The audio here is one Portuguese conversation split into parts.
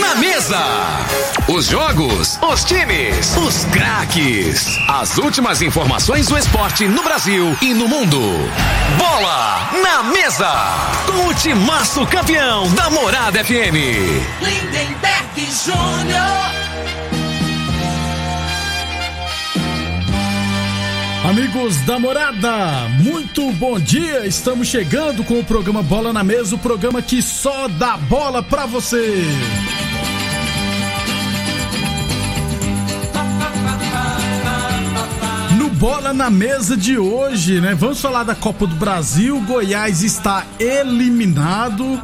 na mesa! Os jogos, os times, os craques. As últimas informações do esporte no Brasil e no mundo. Bola na mesa! Com o timaço campeão da Morada FM. Lindenberg Júnior. Amigos da morada, muito bom dia. Estamos chegando com o programa Bola na Mesa o programa que só dá bola pra você. Bola na Mesa de hoje, né? Vamos falar da Copa do Brasil. Goiás está eliminado.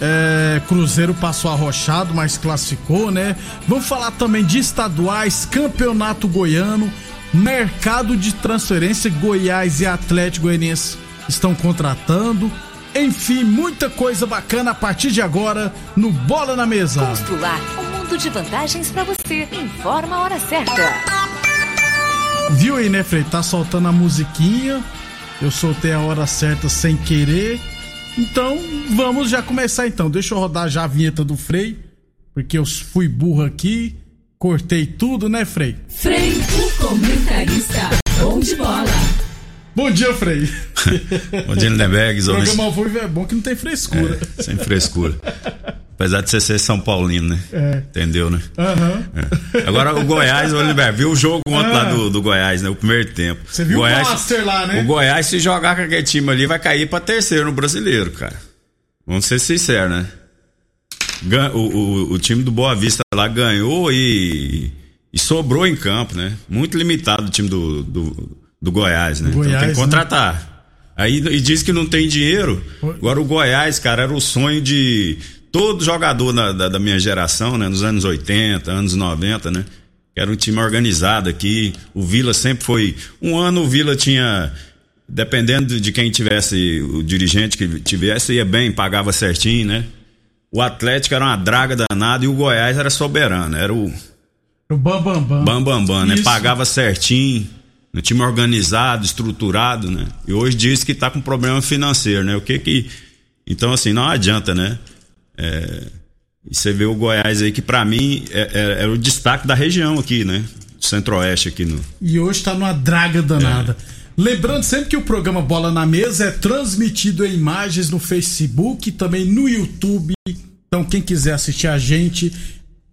É, Cruzeiro passou arrochado, mas classificou, né? Vamos falar também de estaduais, campeonato goiano, mercado de transferência, Goiás e Atlético Goianiense estão contratando. Enfim, muita coisa bacana a partir de agora no Bola na Mesa. Constrular um mundo de vantagens pra você. Informa a hora certa. Viu aí, né, Frei? Tá soltando a musiquinha. Eu soltei a hora certa sem querer. Então, vamos já começar então. Deixa eu rodar já a vinheta do Frei, porque eu fui burro aqui, cortei tudo, né, Frei? Frei, o comentarista. Bom de bola. Bom dia, Frei. Bom dia, Lindenberg. O programa ao vivo é bom que não tem frescura. É, sem frescura. Apesar de você ser São Paulino, né? É. Entendeu, né? Aham. É. Agora o Goiás, o Lindenberg, viu o jogo ontem lá do, do Goiás, né? O primeiro tempo. Você viu o Goiás, Blaster lá, né? O Goiás, se jogar com aquele time ali, vai cair pra terceiro no brasileiro, cara. Vamos ser sinceros, né? O, o, o time do Boa Vista lá ganhou e, e sobrou em campo, né? Muito limitado o time do, do, do Goiás, né? então Goiás, tem né? que contratar. Aí e diz que não tem dinheiro. Agora o Goiás, cara, era o sonho de todo jogador na- da, da minha geração, né? Nos anos 80, anos 90, né? Era um time organizado aqui. O Vila sempre foi. Um ano o Vila tinha. Dependendo de quem tivesse, o dirigente que tivesse, ia bem, pagava certinho, né? O Atlético era uma draga danada e o Goiás era soberano. Era o O Bam Bam Bam. bam bam bam, né? Isso. Pagava certinho, um time organizado, estruturado, né? E hoje diz que tá com problema financeiro, né? O que que então assim não adianta, né? É, e você vê o Goiás aí que pra mim é, é- é o destaque da região aqui, né? Centro-Oeste aqui no. E hoje tá numa draga danada. Lembrando sempre que o programa Bola na Mesa é transmitido em imagens no Facebook, também no YouTube. Então, quem quiser assistir a gente,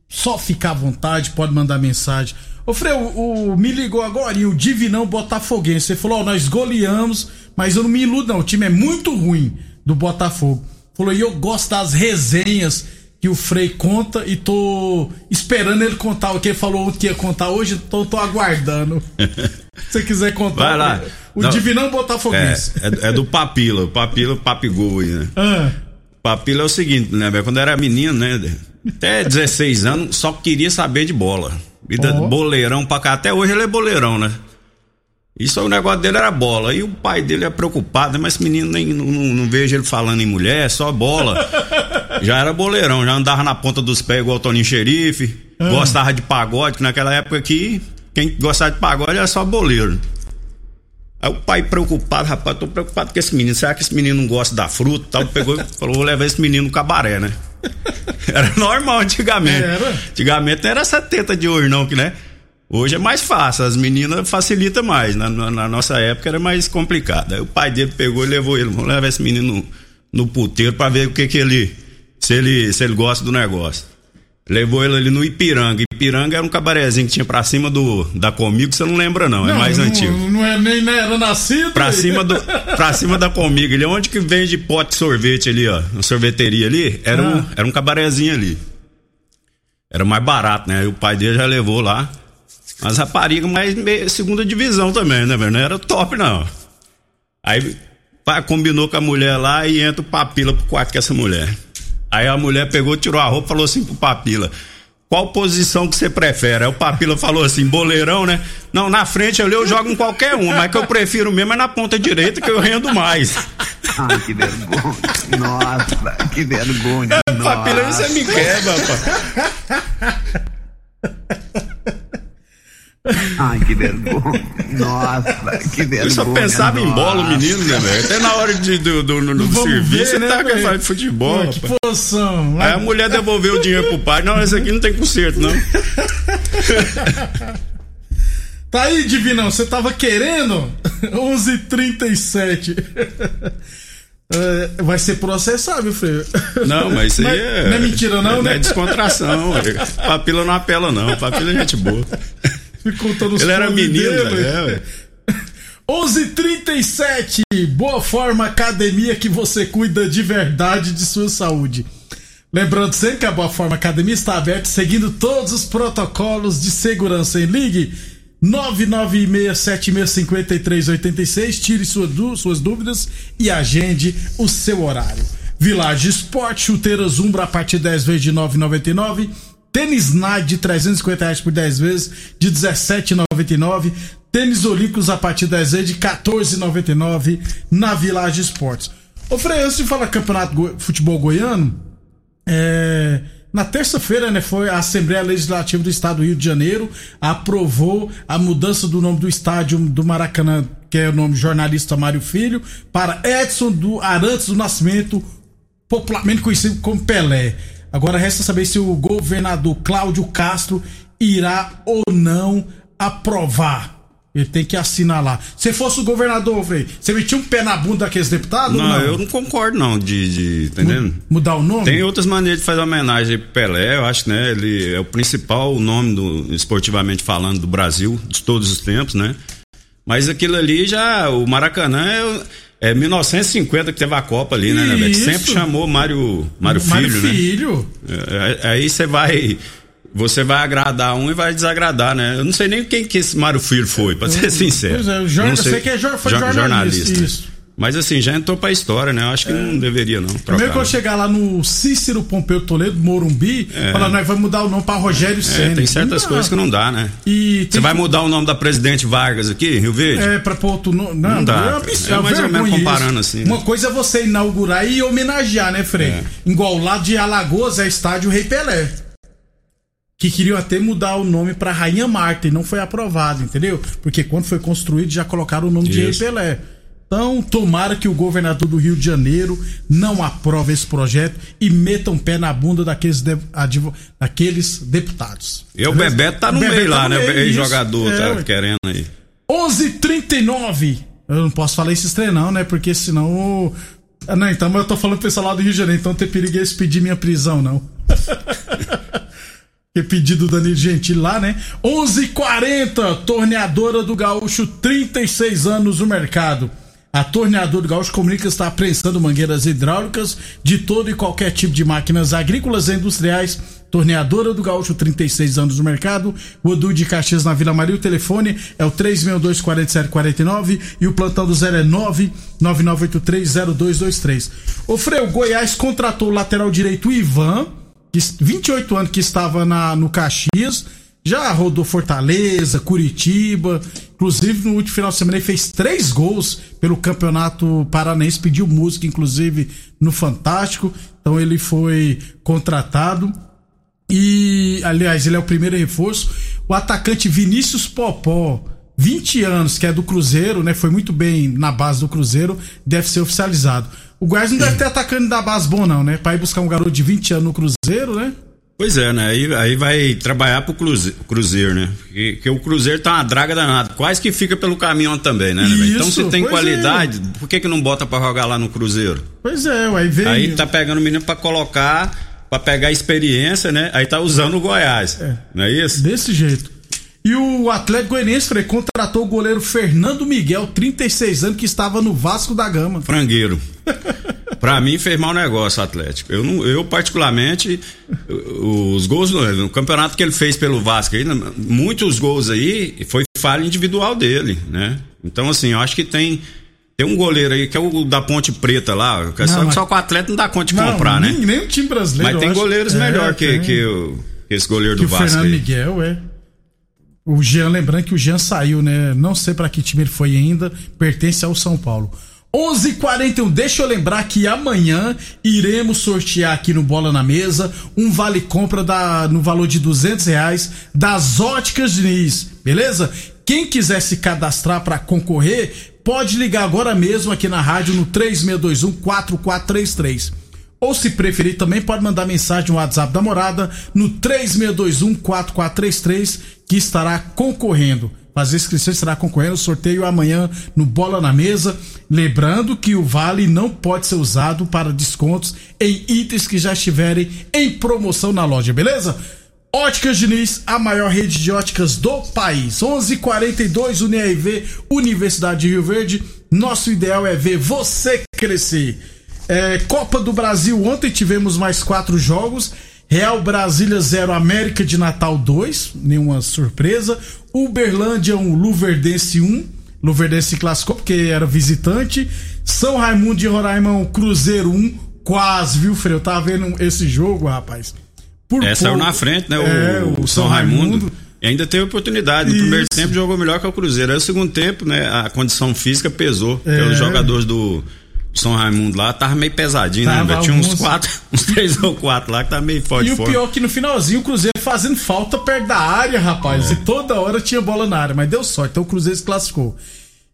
só ficar à vontade, pode mandar mensagem. Ô, Frei, o, o- me ligou agora e o Divinão Botafoguense. Você falou, ó, nós goleamos, mas eu não me iludo, não. O time é muito ruim do Botafogo. Falou, e eu gosto das resenhas que o Frei conta e tô esperando ele contar o que ele falou que ia contar hoje, então tô aguardando. Se você quiser contar. Vai lá. O Não. Divinão É, Botafoguense. é, é do Papila, o Papila, Papigol aí, né? Ah, Papila é o seguinte, né? Quando eu era menino, né? Até 16 anos, só queria saber de bola. Vida Ó. boleirão pra cá. Até hoje ele é boleirão, né? Isso o negócio dele era bola. E o pai dele é preocupado, né? mas esse menino nem, não, não- vejo ele falando em mulher, só bola. já era boleirão, já andava na ponta dos pés igual o Toninho Xerife. Gostava de pagode, que naquela época aqui, quem gostava de pagode era só boleiro. Aí o pai preocupado, rapaz, tô preocupado com esse menino. Será que esse menino não gosta da fruta? Tal, pegou e falou: vou levar esse menino no cabaré, né? Era normal antigamente. Era? Antigamente não era essa teta de hoje, não, que né? Hoje é mais fácil, as meninas facilita mais. Na, na- na nossa época era mais complicado. Aí o pai dele pegou e levou ele. Vamos levar esse menino no, no puteiro pra ver o que que ele se, ele. se ele gosta do negócio. Levou ele ali no Ipiranga. Ipiranga era um cabarezinho que tinha pra cima do da Comigo, você não lembra não, é mais não, antigo. Não é nem né, era nascido. Pra cima, do, pra cima da Comigo, ali onde que vende pote de sorvete ali, ó, uma sorveteria ali, era, um, Ah. era um cabarezinho ali. Era mais barato, né? Aí o pai dele já levou lá. Mas rapariga mais segunda divisão também, né, velho? Não era top, não. Aí pá, combinou com a mulher lá e entra o papila pro quarto com essa mulher. Aí a mulher pegou, tirou a roupa e falou assim pro papila. Qual posição que você prefere? Aí o Papila falou assim, boleirão, né? Não, na frente ali eu jogo em qualquer um, mas que eu prefiro mesmo é na ponta direita que eu rendo mais. Ai, que vergonha. Nossa, que vergonha. Papila, aí você me quebra, rapaz. Ai, que vergonha. Nossa, que vergonha. Eu só pensava em bola, o menino, né, velho? Até na hora de, do, do, do, do serviço, ver, você né, tá com velho? essa de futebol, Pô, que posição. Aí a mulher devolveu o dinheiro pro pai. Não, esse aqui não tem conserto, não. Tá aí, Divinão, você tava querendo? 11:37. É, vai ser processado, viu, Freio? Não, mas isso aí é. Não é mentira, não, é, né? é descontração. Papila não apela, não. Papila é gente boa. Fica contando os Ele era menino, dele. velho. é, velho. 11:37 Boa Forma Academia que você cuida de verdade de sua saúde. Lembrando sempre que a Boa Forma Academia está aberta seguindo todos os protocolos de segurança em ligue 996765386. Tire sua suas dúvidas e agende o seu horário. Village Esporte, chuteiras Umbra a partir de 10 vezes de 9,99. Tênis Nike de 350 reais por 10 vezes de 17,99. Tênis Olímpicos a partir de 10 vezes de 14,99 na Village Esportes. Ô Frei, antes de falar campeonato go futebol goiano, é, na terça-feira, né, foi a Assembleia Legislativa do Estado do Rio de Janeiro aprovou a mudança do nome do estádio do Maracanã, que é o nome jornalista Mário Filho, para Edson do Arantes do Nascimento, popularmente conhecido como Pelé. Agora resta saber se o governador Cláudio Castro irá ou não aprovar. Ele tem que assinar lá. Se fosse o governador, Frei, você metia um pé na bunda daqueles deputados? ou Não, eu não concordo, não, de. de tá entendendo? Mudar o nome? Tem outras maneiras de fazer homenagem pro Pelé, eu acho, né? Ele é o principal nome do, esportivamente falando do Brasil, de todos os tempos, né? Mas aquilo ali já, o Maracanã é, é 1950 que teve a Copa ali, né, né. Sempre chamou Mário, Mário Filho, Mário né? Filho. É, Aí você vai. Você vai agradar um e vai desagradar, né? Eu não sei nem quem que esse Mário Filho foi, pra ser sincero. Pois é, o Não eu sei que é foi Jo- jornalista, isso. Mas assim, já entrou pra história, né? Eu acho que não deveria, não. Primeiro trocar. que eu chegar lá no Cícero Pompeu Toledo, Morumbi, falar, nós vamos mudar o nome pra Rogério É, Senna. tem certas coisas que não dá, né? E Você vai que- mudar o nome da presidente Vargas aqui, Rio Verde? É, pra pôr outro nome. Não, Não dá, É, É mais ou menos comparando isso. assim, né? Uma coisa é você inaugurar e homenagear, né, Frei? É. Igual lá de Alagoas é estádio Rei Pelé. Que queriam até mudar o nome pra Rainha Marta e não foi aprovado, entendeu? Porque quando foi construído já colocaram o nome de Rei Isso. Pelé. Então, tomara que o governador do Rio de Janeiro não aprove esse projeto e meta um pé na bunda daqueles, de- advo- daqueles deputados. E o Bebeto tá no Bebeto meio tá lá, no né? meio, O isso. jogador É, tá querendo aí. 11:39. Eu não posso falar esses trem não, né? Porque senão. Ah, Não, então eu tô falando pro pessoal lá do Rio de Janeiro, então tem perigo eles pedir minha prisão, não. Que pedido do Danilo Gentili lá, né? 11:40, torneadora do Gaúcho, 36 anos no mercado. A torneadora do Gaúcho comunica está prensando mangueiras hidráulicas de todo e qualquer tipo de máquinas agrícolas e industriais. Torneadora do Gaúcho, 36 anos no mercado. O Odu de Caxias na Vila Maria. O telefone é o 362-4749 e o plantão do 0 é 999830223. O Freio Goiás contratou o lateral direito Ivan que 28 anos que estava na, no Caxias, já rodou Fortaleza, Curitiba, inclusive no último final de semana ele fez três gols pelo Campeonato Paranense, pediu música, inclusive, no Fantástico, então ele foi contratado. E, aliás, ele é o primeiro reforço. O atacante Vinícius Popó, 20 anos, que é do Cruzeiro, né? Foi muito bem na base do Cruzeiro, deve ser oficializado. O Goiás não deve ter atacante da base bom, não, né? Pra ir buscar um garoto de 20 anos no Cruzeiro, né? Pois é, né? Aí, aí vai trabalhar pro Cruze- Cruzeiro, né? Que, que o Cruzeiro tá uma draga danada. Quase que fica pelo caminho também, né? né, velho? então Isso, se tem pois qualidade, por que que não bota pra jogar lá no Cruzeiro? Pois é, aí vem. Aí tá pegando o menino pra colocar pra pegar experiência, né? Aí tá usando o Goiás. Não é isso? Desse jeito. E o Atlético Goianiense, contratou o goleiro Fernando Miguel, 36 anos, que estava no Vasco da Gama. Frangueiro. Pra mim fez mau negócio o Atlético. Eu, não, eu particularmente, os gols no, campeonato que ele fez pelo Vasco aí, muitos gols aí foi falha individual dele, né? Então assim, eu acho que tem tem um goleiro aí que é o da Ponte Preta lá, é só, Não, mas- só que o Atlético não dá conta de Não, comprar, né? nem, nem o time brasileiro. Mas tem acho. goleiros É, melhor que, tem. que, o- que esse goleiro Que do o Vasco Fernando aí. Miguel, é. O Jean, lembrando que o Jean saiu, né? Não sei pra que time ele foi ainda, pertence ao São Paulo. 11:41. h 41 deixa eu lembrar que amanhã iremos sortear aqui no Bola na Mesa um vale compra da, no valor de 200 reais das Óticas Diniz, beleza? Quem quiser se cadastrar pra concorrer, pode ligar agora mesmo aqui na rádio no 3621 4433. Ou se preferir também pode mandar mensagem no WhatsApp da morada no 3621-4433 que estará concorrendo. Fazer inscrição estará concorrendo. Sorteio amanhã no Bola na Mesa. Lembrando que o vale não pode ser usado para descontos em itens que já estiverem em promoção na loja, beleza? Óticas Diniz, a maior rede de óticas do país. 11:42 UniRV, Universidade de Rio Verde. Nosso ideal é ver você crescer. É, Copa do Brasil, ontem tivemos mais quatro jogos. Real Brasília 0, América de Natal 2, nenhuma surpresa. Uberlândia 1, Luverdense 1. Luverdense se classificou porque era visitante. São Raimundo de Roraima 1, Cruzeiro 1. Quase, viu, Freio? Eu tava vendo esse jogo, rapaz. Por É, saiu na frente, né? O, É, o São Raimundo. E ainda teve oportunidade. No primeiro tempo jogou melhor que o Cruzeiro. Aí o segundo tempo, né? A condição física pesou. É. Os jogadores do São Raimundo lá tava meio pesadinho, Tava né? velho? Tinha uns alguns- quatro, uns três ou quatro lá que tá meio forte E o pior é que no finalzinho o Cruzeiro fazendo falta perto da área, rapaz. E toda hora tinha bola na área, mas deu sorte. Então o Cruzeiro se classificou.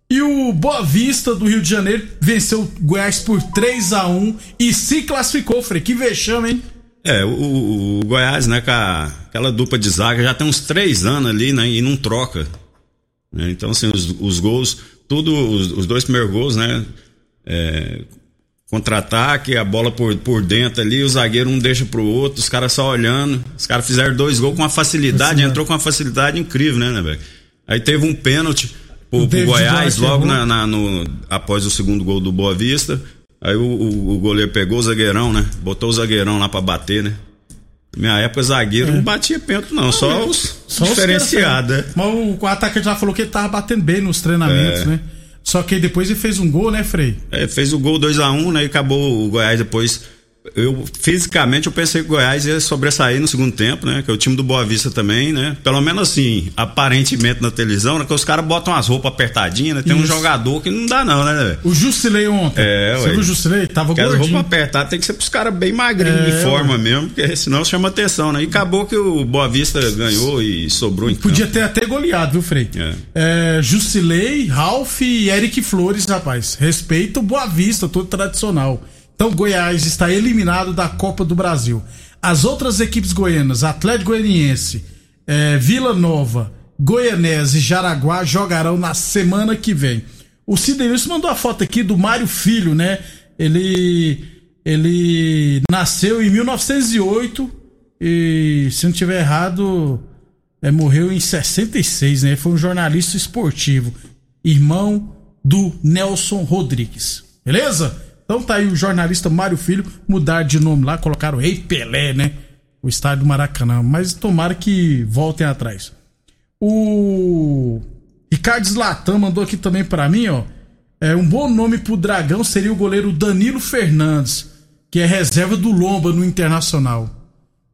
E o Boa Vista do Rio de Janeiro venceu o Goiás por 3 a 1 e se classificou, Frei. Que vexame, hein? É, o, o- o Goiás, né, com a- aquela dupla de zaga, já tem uns três anos ali, né, e não troca. né? Então, assim, os, os gols, tudo, os, os dois primeiros gols, né, é, contra-ataque, a bola por, por dentro ali, o zagueiro um deixa pro outro, os caras só olhando. Os caras fizeram dois gols com uma facilidade, Facilidade. entrou com uma facilidade incrível, né, né, velho? Aí teve um pênalti pro, pro Goiás logo errou. na, na- no, após o segundo gol do Boa Vista. Aí o, o- o goleiro pegou o zagueirão, né? Botou o zagueirão lá pra bater, né? Na minha época, zagueiro não batia pênalti, não, só os É. Só os diferenciados, caras- né? Mas o, o atacante já falou que ele tava batendo bem nos treinamentos, É. né? Só que depois ele fez um gol, né, Frei? É, fez o gol 2x1, né? E acabou o Goiás depois. Eu, fisicamente, eu pensei que o Goiás ia sobressair no segundo tempo, né? Que é o time do Boa Vista também, né? Pelo menos assim, aparentemente na televisão, né? Que os caras botam as roupas apertadinhas, né? Tem um Isso. jogador que não dá, não, né, velho? O Jusilei ontem. É, Você ué. viu o Jusilei? Tava Aquelas gordinho. roupas apertadas tem que ser pros caras bem magrinhos É, de forma mesmo, porque senão chama atenção, né? E acabou que o Boa Vista ganhou e sobrou em Podia campo. ter até goleado, viu, Frei? É. Jusilei, Ralph e Eric Flores, rapaz. Respeita o Boa Vista, todo tradicional. Então, Goiás está eliminado da Copa do Brasil. As outras equipes goianas, Atlético Goianiense, é, Vila Nova, Goianese e Jaraguá jogarão na semana que vem. O Cidenilson mandou a foto aqui do Mário Filho, né? Ele, ele nasceu em 1908 e, se não tiver errado, é, morreu em 66, né? Foi um jornalista esportivo, irmão do Nelson Rodrigues. Beleza? Então tá aí o jornalista Mário Filho, mudar de nome lá, colocaram Rei Pelé, né? O estádio do Maracanã. Mas tomara que voltem atrás. O Ricardo Zlatan mandou aqui também pra mim, ó. É, um bom nome pro Dragão seria o goleiro Danilo Fernandes, que é reserva do Lomba no Internacional.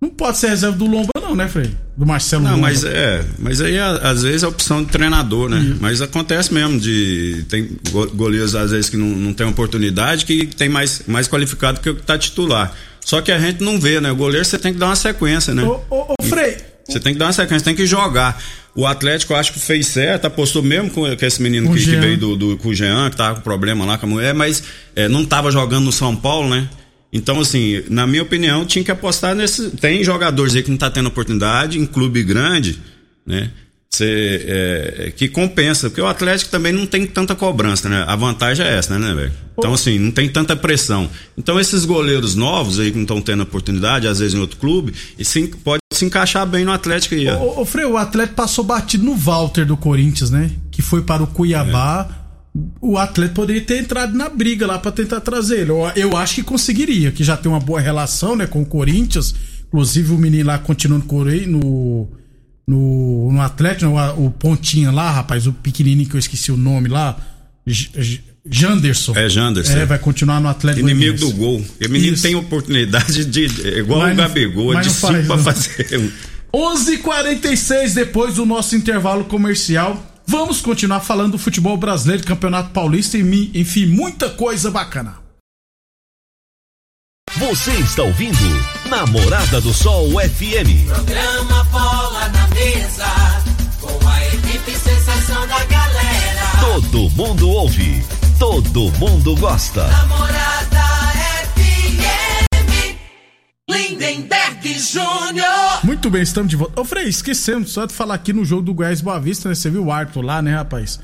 Não pode ser reserva do Lomba, não, né, Frei? Do Marcelo Não, Lomba. mas é, mas aí às vezes é opção de treinador, né? Mas acontece mesmo de tem go- goleiros às vezes que não, não tem oportunidade que tem mais mais qualificado que o que tá titular. Só que a gente não vê, né? O goleiro você tem que dar uma sequência, né? Ô, ô, ô, Frei, Você tem que dar uma sequência, tem que jogar. O Atlético eu acho que fez certo, apostou mesmo com, com esse menino que, que veio do, do, com o Jean, que tava com problema lá com a mulher, mas é, não tava jogando no São Paulo, né? Então, assim, na minha opinião, tinha que apostar nesse. Tem jogadores aí que não tá tendo oportunidade, em clube grande, né? Você, é, que compensa, porque o Atlético também não tem tanta cobrança, né? A vantagem é essa, né, velho? Então, assim, não tem tanta pressão. Então, esses goleiros novos aí que não estão tendo oportunidade, às vezes em outro clube, e pode se encaixar bem no Atlético aí. Ô, ô Freio, o Atlético passou batido no Walter do Corinthians, né? Que foi para o Cuiabá. O Atlético poderia ter entrado na briga lá para tentar trazer ele. Eu, eu acho que conseguiria, que já tem uma boa relação, né, com o Corinthians. Inclusive o menino lá continua no no no, Atlético, o, o pontinha lá, rapaz, o pequenininho que eu esqueci o nome lá, J- J- Janderson. É, Janderson. É, vai continuar no Atlético. Inimigo do gol. O menino Isso. tem oportunidade de. é Igual Mas o Gabigol, é de faz, cinco pra não. fazer. 11:46 depois do nosso intervalo comercial. Vamos continuar falando do futebol brasileiro, Campeonato Paulista e, enfim, muita coisa bacana. Você está ouvindo Namorada do Sol FM. Programa Bola na Mesa, com a equipe sensação da galera. Todo mundo ouve, todo mundo gosta. Namorada Lindenberg Júnior. Muito bem, estamos de volta. Ô, Frei, esquecemos só de falar aqui no jogo do Goiás Boa Vista, né? Você viu o Arthur lá, né, rapaz?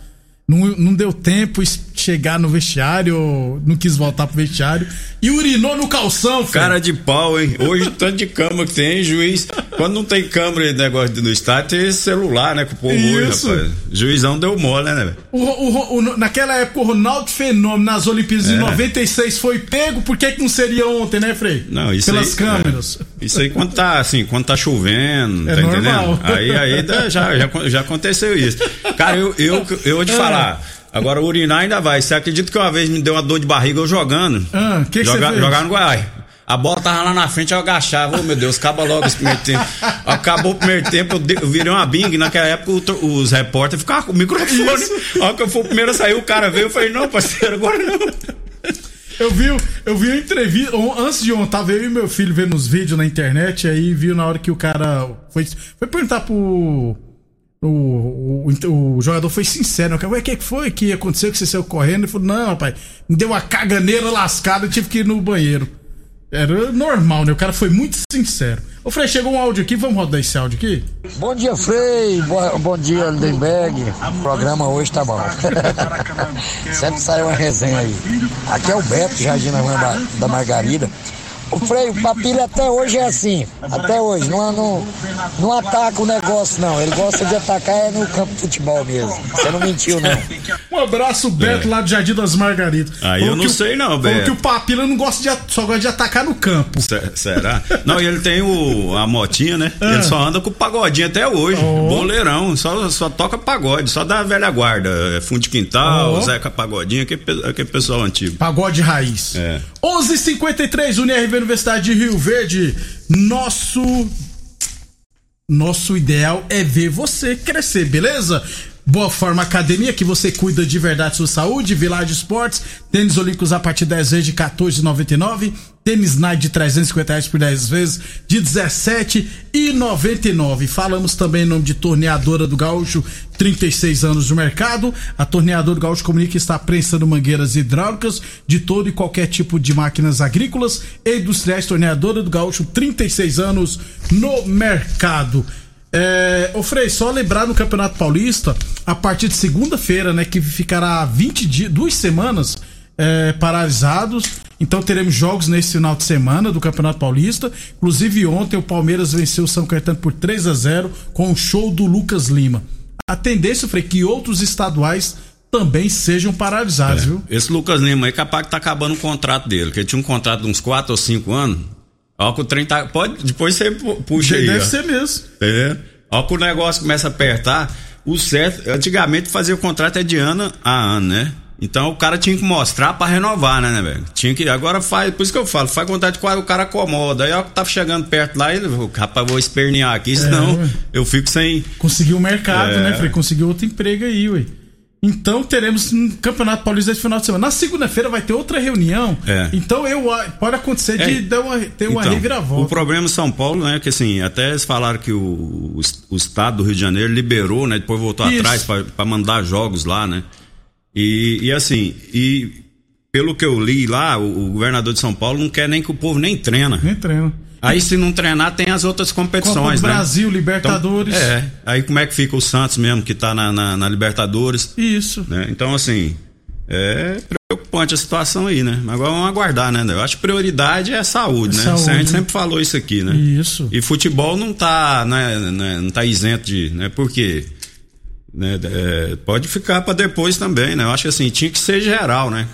Não, não deu tempo es- chegar no vestiário, não quis voltar pro vestiário e urinou no calção, Frei. Cara de pau, hein? Hoje, tanto de câmera que tem, juiz. Quando não tem câmera e negócio no estádio, tem celular, né? Que o povo hoje, rapaz. Juizão deu mole, né, velho? O, o- o- naquela época, o Ronaldo Fenômeno nas Olimpíadas de É. 96 foi pego, por que, que não seria ontem, né, Frei? Não, isso Pelas aí, câmeras. é. isso aí quando tá assim, quando tá chovendo, É tá normal. entendendo? Aí, aí já, já, já aconteceu isso. Cara, eu, eu, eu vou te É. falar. Agora urinar ainda vai. Você acredita que uma vez me deu uma dor de barriga eu jogando? Ah, que que Joga-? Jogar no Goiás. A bola tava lá na frente, eu agachava. Ô meu Deus, acaba logo esse primeiro tempo. Acabou o primeiro tempo, eu, de- eu virei uma bing. Naquela época o os repórteres ficavam com o microfone. A hora que eu fui o primeiro a sair, o cara veio. Eu falei, não, parceiro, agora não. Eu vi, eu vi uma entrevista, antes de ontem, tava eu e meu filho vendo os vídeos na internet, aí viu na hora que o cara foi, foi perguntar pro. O, o, o- jogador foi sincero, né? o ué, o que que foi que aconteceu que você saiu correndo? Ele falou, não, rapaz, me deu uma caganeira lascada, eu tive que ir no banheiro. Era normal, né? O cara foi muito sincero. Ô, Frei, chegou um áudio aqui, vamos rodar esse áudio aqui? Bom dia, Frei. Bo- bom dia, Lindenberg. O programa hoje tá bom. Sempre sai uma resenha aí. Aqui é o Beto, Jardim da Margarida. O Frei, o Papilha até hoje é assim. Até hoje. Não, não, não ataca o negócio, não. Ele gosta de atacar é no campo de futebol mesmo. Você não mentiu, não. Um abraço, Beto, lá do Jardim das Margaridas. É. Aí Falou eu não sei não, Beto. que o Papila não gosta de, só gosta de atacar no campo. Se- Será? Não, e ele tem o, a motinha, né? Ah. Ele só anda com o pagodinho até hoje. Oh. Boleirão, só, só toca pagode, só da velha guarda. É Fundo de quintal, Oh. Zeca Pagodinho, aquele, aquele pessoal antigo. Pagode raiz. É. 11:53 Universidade de Rio Verde. Nosso nosso ideal é ver você crescer, beleza? Boa Forma Academia, que você cuida de verdade sua saúde, Village Esportes, tênis olímpicos a partir de 10 vezes de 14,99, tênis Nike de 350 reais por 10 vezes de 17,99. Falamos também em nome de Torneadora do Gaúcho, 36 anos no mercado. A Torneadora do Gaúcho comunica que está prensando mangueiras hidráulicas de todo e qualquer tipo de máquinas agrícolas e industriais. Torneadora do Gaúcho, 36 anos no mercado. É, ô Frei, só lembrar no Campeonato Paulista, a partir de segunda-feira, né, que ficará 20 dias, duas semanas é, paralisados. Então teremos jogos nesse final de semana do Campeonato Paulista. Inclusive ontem o Palmeiras venceu o São Caetano por 3 a 0 com o show do Lucas Lima. A tendência, Frei, que outros estaduais também sejam paralisados, viu? Esse Lucas Lima aí, capaz que tá acabando o contrato dele, que ele tinha um contrato de uns 4 ou 5 anos. Ó, que o trem tá. Pode, depois você pu- puxa aí. Deve ó. ser mesmo. Entendeu? Ó, que o negócio começa a apertar. O certo, antigamente fazia o contrato é de ano a ano, né? Então o cara tinha que mostrar pra renovar, né, né, velho? Tinha que. Agora faz, por isso que eu falo, faz contrato de o cara acomoda. Aí ó, que tá chegando perto lá, ele, rapaz, vou espernear aqui, senão ué. eu fico sem. Conseguiu o mercado, É. né, Frei? Conseguiu outro emprego aí, ué. Então teremos um Campeonato Paulista esse final de semana. Na segunda-feira vai ter outra reunião. É. Então eu, a- pode acontecer de É. dar uma, ter uma Então, reviravolta. O problema em São Paulo, né, que assim, até eles falaram que o, o, o estado do Rio de Janeiro liberou, né, depois voltou Isso. atrás pra mandar jogos lá, né? E, e assim, e pelo que eu li lá, o, o governador de São Paulo não quer nem que o povo nem treina. Nem treino. Aí se não treinar, tem as outras competições, Copa do né? Brasil, Libertadores. Então, é, aí como é que fica o Santos mesmo, que tá na, na, na Libertadores, Isso. né? Então, assim, é preocupante a situação aí, né? Agora vamos aguardar, né? Eu acho que prioridade é a saúde, É né? saúde. A gente sempre falou isso aqui, né? Isso. E futebol não tá, né, né, não tá isento de, né? Por quê? Né, é, pode ficar para depois também, né? Eu acho que assim, tinha que ser geral, né?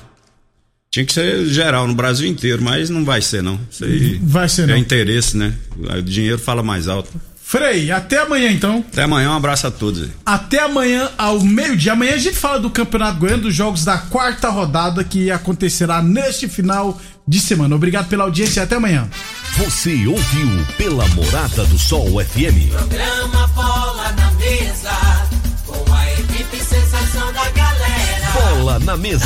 Tinha que ser geral no Brasil inteiro, mas não vai ser não. Isso aí Vai ser é não. interesse, né? O dinheiro fala mais alto. Frei, até amanhã então. Até amanhã, um abraço a todos. aí. Até amanhã ao meio-dia. Amanhã a gente fala do Campeonato Goiano, dos jogos da quarta rodada que acontecerá neste final de semana. Obrigado pela audiência e até amanhã. Você ouviu pela Morada do Sol FM. Programa Bola na Mesa, com a equipe sensação da galera. Bola na mesa.